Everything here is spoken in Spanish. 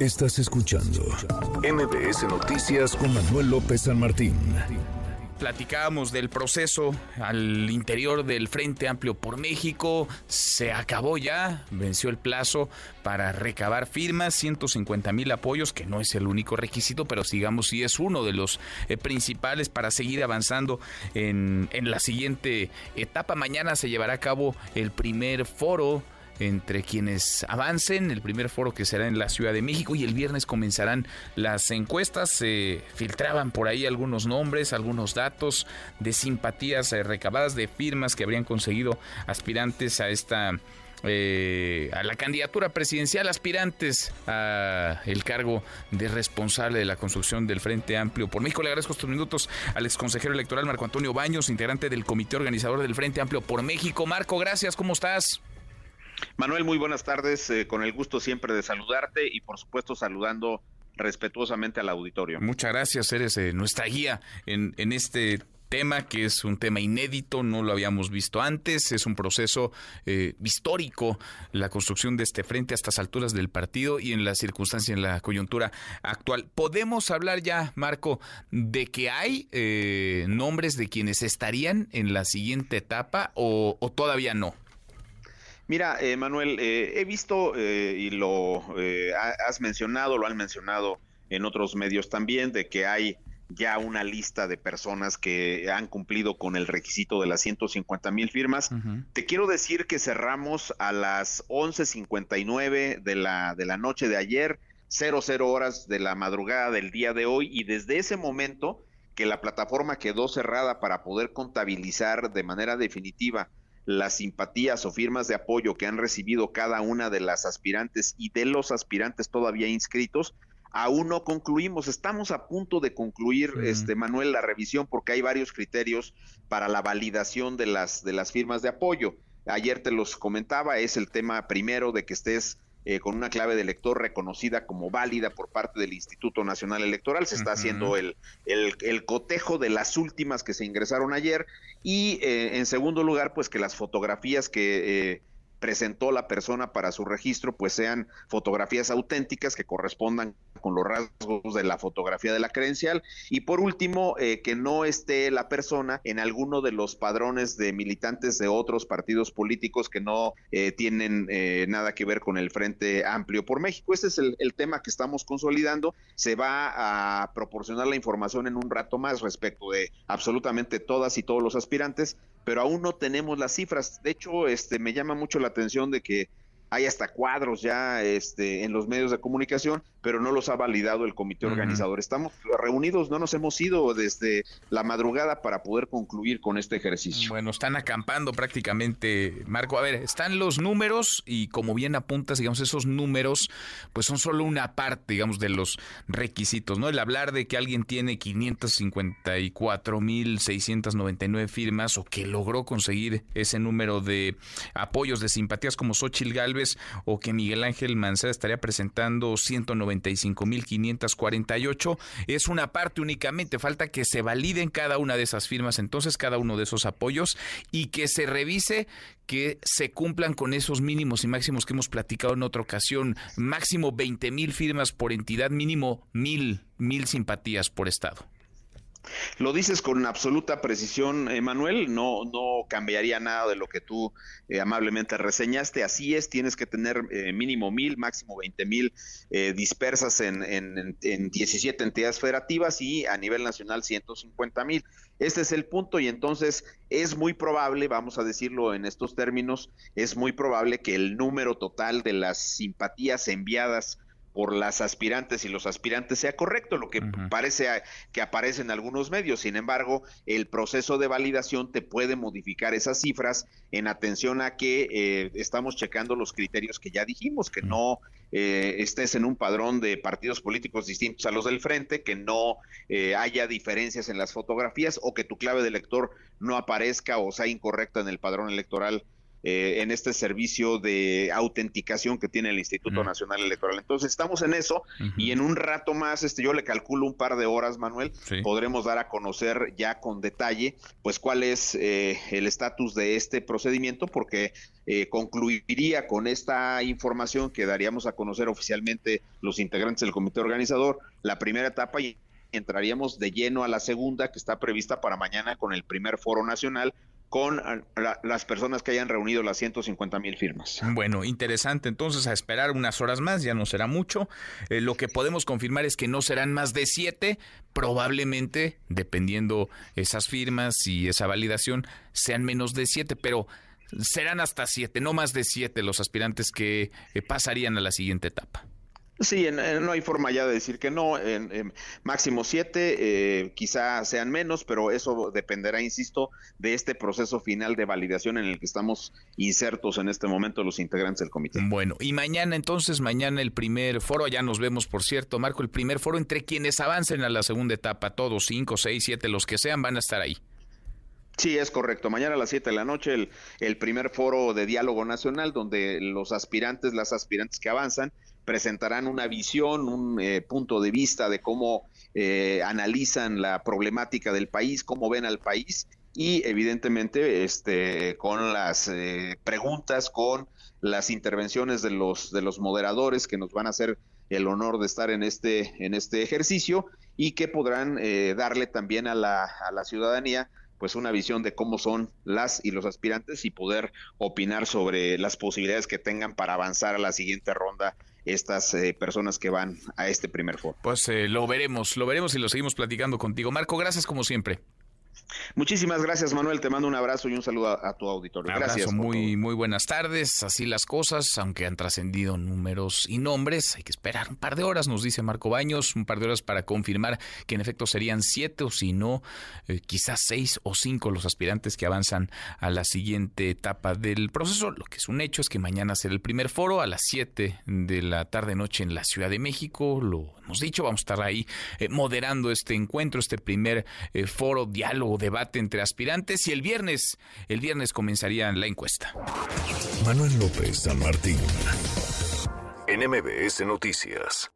Estás escuchando MBS Noticias con Manuel López San Martín. Platicábamos del proceso al interior del Frente Amplio por México. Se acabó ya, venció el plazo para recabar firmas, 150 mil apoyos, que no es el único requisito, pero sigamos si es uno de los eh, principales para seguir avanzando en, en la siguiente etapa. Mañana se llevará a cabo el primer foro entre quienes avancen, el primer foro que será en la Ciudad de México y el viernes comenzarán las encuestas, se filtraban por ahí algunos nombres, algunos datos de simpatías eh, recabadas, de firmas que habrían conseguido aspirantes a esta... Eh, a la candidatura presidencial, aspirantes a el cargo de responsable de la construcción del Frente Amplio por México. Le agradezco estos minutos al exconsejero electoral Marco Antonio Baños, integrante del comité organizador del Frente Amplio por México. Marco, gracias, ¿cómo estás? Manuel, muy buenas tardes. Eh, con el gusto siempre de saludarte y por supuesto saludando respetuosamente al auditorio. Muchas gracias, eres eh, nuestra guía en, este tema que es un tema inédito, no lo habíamos visto antes, es un proceso eh, histórico la construcción de este frente a estas alturas del partido y en la circunstancia, en la coyuntura actual. ¿Podemos hablar ya, Marco, de que hay nombres de quienes estarían en la siguiente etapa o todavía no? Mira, eh, Manuel, eh, he visto eh, y lo has mencionado, lo han mencionado en otros medios también, de que hay ya una lista de personas que han cumplido con el requisito de las 150 mil firmas. Te quiero decir que cerramos a las 11.59 de la, de la noche de ayer, 00 horas de la madrugada del día de hoy, y desde ese momento que la plataforma quedó cerrada para poder contabilizar de manera definitiva las simpatías o firmas de apoyo que han recibido cada una de las aspirantes y de los aspirantes todavía inscritos, aún no concluimos. Estamos a punto de concluir, este Manuel, la revisión porque hay varios criterios para la validación de las de las firmas de apoyo. Ayer te los comentaba, es el tema primero de que estés eh, con una clave de elector reconocida como válida por parte del Instituto Nacional Electoral. Se está haciendo el, el, cotejo de las últimas que se ingresaron ayer y eh, en segundo lugar, pues que las fotografías que eh, presentó la persona para su registro, pues sean fotografías auténticas que correspondan con los rasgos de la fotografía de la credencial. Y por último, eh, que no esté la persona en alguno de los padrones de militantes de otros partidos políticos que no eh, tienen eh, nada que ver con el Frente Amplio por México. Este es el, el tema que estamos consolidando. Se va a proporcionar la información en un rato más respecto de absolutamente todas y todos los aspirantes, pero aún no tenemos las cifras. De hecho, este me llama mucho la atención de que hay hasta cuadros ya este, en los medios de comunicación, pero no los ha validado el comité organizador. Estamos reunidos, no nos hemos ido desde la madrugada para poder concluir con este ejercicio. Bueno, están acampando prácticamente, Marco. A ver, están los números y como bien apuntas, digamos, esos números, pues son solo una parte, digamos, de los requisitos, ¿no? El hablar de que alguien tiene 554.699 firmas o que logró conseguir ese número de apoyos, de simpatías como Xochil Galvez, o que Miguel Ángel Mancera estaría presentando 195.548. Es una parte únicamente, falta que se validen cada una de esas firmas, entonces cada uno de esos apoyos y que se revise que se cumplan con esos mínimos y máximos que hemos platicado en otra ocasión, máximo 20 mil firmas por entidad, mínimo mil, mil simpatías por estado. Lo dices con absoluta precisión, Emanuel, no, no cambiaría nada de lo que tú eh, amablemente reseñaste. Así es, tienes que tener eh, mínimo mil, máximo veinte mil eh, dispersas en, en, en, 17 entidades federativas y a nivel nacional 150 mil. Este es el punto y entonces es muy probable, vamos a decirlo en estos términos, es muy probable que el número total de las simpatías enviadas por las aspirantes y los aspirantes sea correcto, lo que parece que aparece en algunos medios. Sin embargo, el proceso de validación te puede modificar esas cifras en atención a que eh, estamos checando los criterios que ya dijimos, que no eh, estés en un padrón de partidos políticos distintos a los del frente, que no eh, haya diferencias en las fotografías o que tu clave de elector no aparezca o sea incorrecta en el padrón electoral eh, en este servicio de autenticación que tiene el Instituto Nacional Electoral. Entonces estamos en eso y en un rato más, este, yo le calculo un par de horas, Manuel, podremos dar a conocer ya con detalle, pues cuál es eh, el estatus de este procedimiento, porque eh, concluiría con esta información que daríamos a conocer oficialmente los integrantes del comité organizador la primera etapa y entraríamos de lleno a la segunda que está prevista para mañana con el primer foro nacional con las personas que hayan reunido las 150 mil firmas. Bueno, interesante. Entonces, a esperar unas horas más, ya no será mucho. Eh, lo que podemos confirmar es que no serán más de siete, probablemente, dependiendo esas firmas y esa validación, sean menos de siete, pero serán hasta siete, no más de siete los aspirantes que eh, pasarían a la siguiente etapa. Sí, no hay forma ya de decir que no. En, máximo siete, eh, quizá sean menos, pero eso dependerá, insisto, de este proceso final de validación en el que estamos insertos en este momento los integrantes del comité. Bueno, y mañana entonces, mañana el primer foro, ya nos vemos, por cierto, Marco, el primer foro entre quienes avancen a la segunda etapa, todos, cinco, seis, siete, los que sean, van a estar ahí. Sí, es correcto. Mañana a las 7 de la noche el, el, primer foro de diálogo nacional donde los aspirantes, las aspirantes que avanzan, presentarán una visión, un eh, punto de vista de cómo eh, analizan la problemática del país, cómo ven al país y evidentemente este con las eh, preguntas, con las intervenciones de los de los moderadores que nos van a hacer el honor de estar en este en este ejercicio y que podrán darle también a la, a la ciudadanía pues una visión de cómo son las y los aspirantes y poder opinar sobre las posibilidades que tengan para avanzar a la siguiente ronda estas eh, personas que van a este primer foro. Pues eh, lo veremos, lo veremos y lo seguimos platicando contigo. Marco, gracias como siempre. Muchísimas gracias, Manuel. Te mando un abrazo y un saludo a, tu auditorio. Gracias. Muy, muy buenas tardes. Así las cosas, aunque han trascendido números y nombres, hay que esperar un par de horas, nos dice Marco Baños, un par de horas para confirmar que en efecto serían siete o si no, eh, quizás seis o cinco los aspirantes que avanzan a la siguiente etapa del proceso. Lo que es un hecho es que mañana será el primer foro a las siete de la tarde-noche en la Ciudad de México. Lo hemos dicho, vamos a estar ahí eh, moderando este encuentro, este primer eh, foro, diálogo debate entre aspirantes y el viernes, el viernes comenzaría la encuesta. Manuel López San Martín, NMBS Noticias.